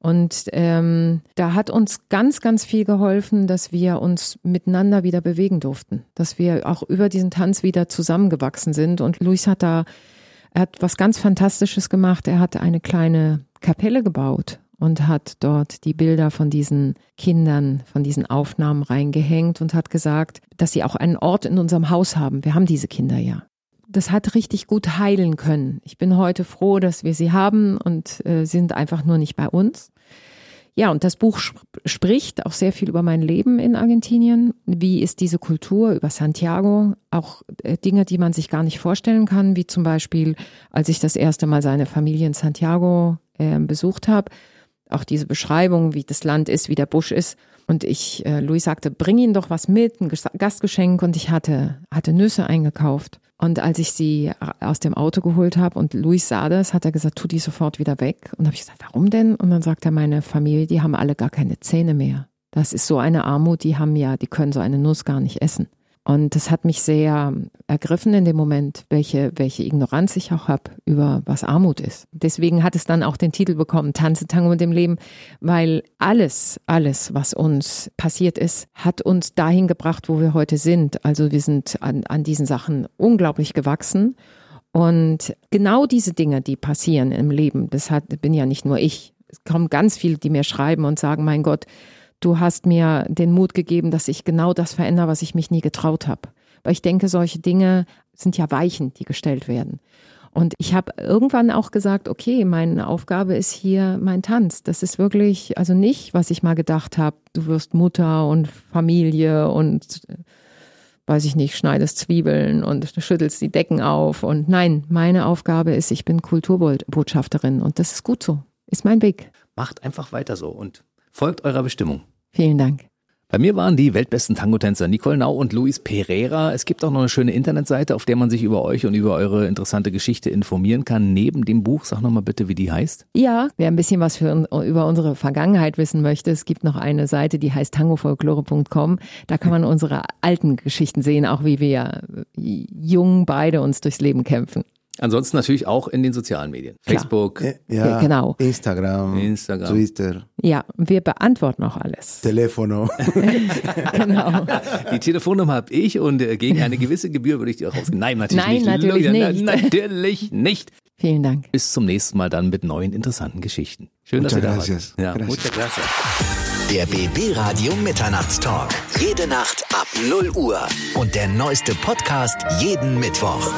[SPEAKER 4] Und ähm, da hat uns ganz, ganz viel geholfen, dass wir uns miteinander wieder bewegen durften, dass wir auch über diesen Tanz wieder zusammengewachsen sind. Und Luis hat da, er hat was ganz Fantastisches gemacht. Er hat eine kleine Kapelle gebaut und hat dort die Bilder von diesen Kindern, von diesen Aufnahmen reingehängt und hat gesagt, dass sie auch einen Ort in unserem Haus haben. Wir haben diese Kinder ja das hat richtig gut heilen können. Ich bin heute froh, dass wir sie haben und äh, sind einfach nur nicht bei uns. Ja, und das Buch sp spricht auch sehr viel über mein Leben in Argentinien. Wie ist diese Kultur über Santiago? Auch äh, Dinge, die man sich gar nicht vorstellen kann, wie zum Beispiel, als ich das erste Mal seine Familie in Santiago äh, besucht habe. Auch diese Beschreibung, wie das Land ist, wie der Busch ist. Und ich, äh, Louis sagte, bring ihnen doch was mit, ein Gastgeschenk. Und ich hatte, hatte Nüsse eingekauft. Und als ich sie aus dem Auto geholt habe und Luis sah das, hat er gesagt, tu die sofort wieder weg. Und habe ich gesagt, warum denn? Und dann sagt er, meine Familie, die haben alle gar keine Zähne mehr. Das ist so eine Armut, die haben ja, die können so eine Nuss gar nicht essen. Und das hat mich sehr ergriffen in dem Moment, welche, welche Ignoranz ich auch habe über was Armut ist. Deswegen hat es dann auch den Titel bekommen, Tanze Tango mit dem Leben, weil alles, alles, was uns passiert ist, hat uns dahin gebracht, wo wir heute sind. Also wir sind an, an diesen Sachen unglaublich gewachsen. Und genau diese Dinge, die passieren im Leben, das hat, bin ja nicht nur ich. Es kommen ganz viele, die mir schreiben und sagen, mein Gott, du hast mir den Mut gegeben, dass ich genau das verändere, was ich mich nie getraut habe. Weil ich denke, solche Dinge sind ja Weichen, die gestellt werden. Und ich habe irgendwann auch gesagt, okay, meine Aufgabe ist hier mein Tanz. Das ist wirklich, also nicht, was ich mal gedacht habe, du wirst Mutter und Familie und weiß ich nicht, schneidest Zwiebeln und schüttelst die Decken auf. Und nein, meine Aufgabe ist, ich bin Kulturbotschafterin und das ist gut so. Ist mein Weg.
[SPEAKER 2] Macht einfach weiter so und folgt eurer Bestimmung.
[SPEAKER 4] Vielen Dank.
[SPEAKER 2] Bei mir waren die weltbesten Tango-Tänzer Nicole Nau und Luis Pereira. Es gibt auch noch eine schöne Internetseite, auf der man sich über euch und über eure interessante Geschichte informieren kann. Neben dem Buch, sag nochmal bitte, wie die heißt.
[SPEAKER 4] Ja, wer ein bisschen was für, über unsere Vergangenheit wissen möchte, es gibt noch eine Seite, die heißt tangofolklore.com. Da kann man unsere alten Geschichten sehen, auch wie wir jung beide uns durchs Leben kämpfen.
[SPEAKER 2] Ansonsten natürlich auch in den sozialen Medien.
[SPEAKER 4] Klar.
[SPEAKER 2] Facebook,
[SPEAKER 3] Ja,
[SPEAKER 4] Genau.
[SPEAKER 3] Instagram,
[SPEAKER 2] Instagram.
[SPEAKER 3] Twitter,
[SPEAKER 4] Ja, wir beantworten auch alles.
[SPEAKER 3] teléfono.
[SPEAKER 4] genau.
[SPEAKER 2] die Telefonnummer habe ich und äh, gegen eine gewisse Gebühr würde ich die auch rausgeben. Nein, natürlich
[SPEAKER 4] Nein,
[SPEAKER 2] nicht.
[SPEAKER 4] natürlich
[SPEAKER 2] Luisa,
[SPEAKER 4] nicht.
[SPEAKER 2] Na, natürlich nicht.
[SPEAKER 4] Vielen Dank.
[SPEAKER 2] Bis zum nächsten Mal dann mit neuen interessanten Geschichten. Schön, dass
[SPEAKER 3] Muchas
[SPEAKER 2] ihr da
[SPEAKER 3] gracias.
[SPEAKER 2] wart. Ja,
[SPEAKER 3] Gracias.
[SPEAKER 2] muchas gracias.
[SPEAKER 1] Der BB Radio Mitternachtstalk. Jede Nacht ab 0 Uhr. Und der neueste Podcast jeden Mittwoch.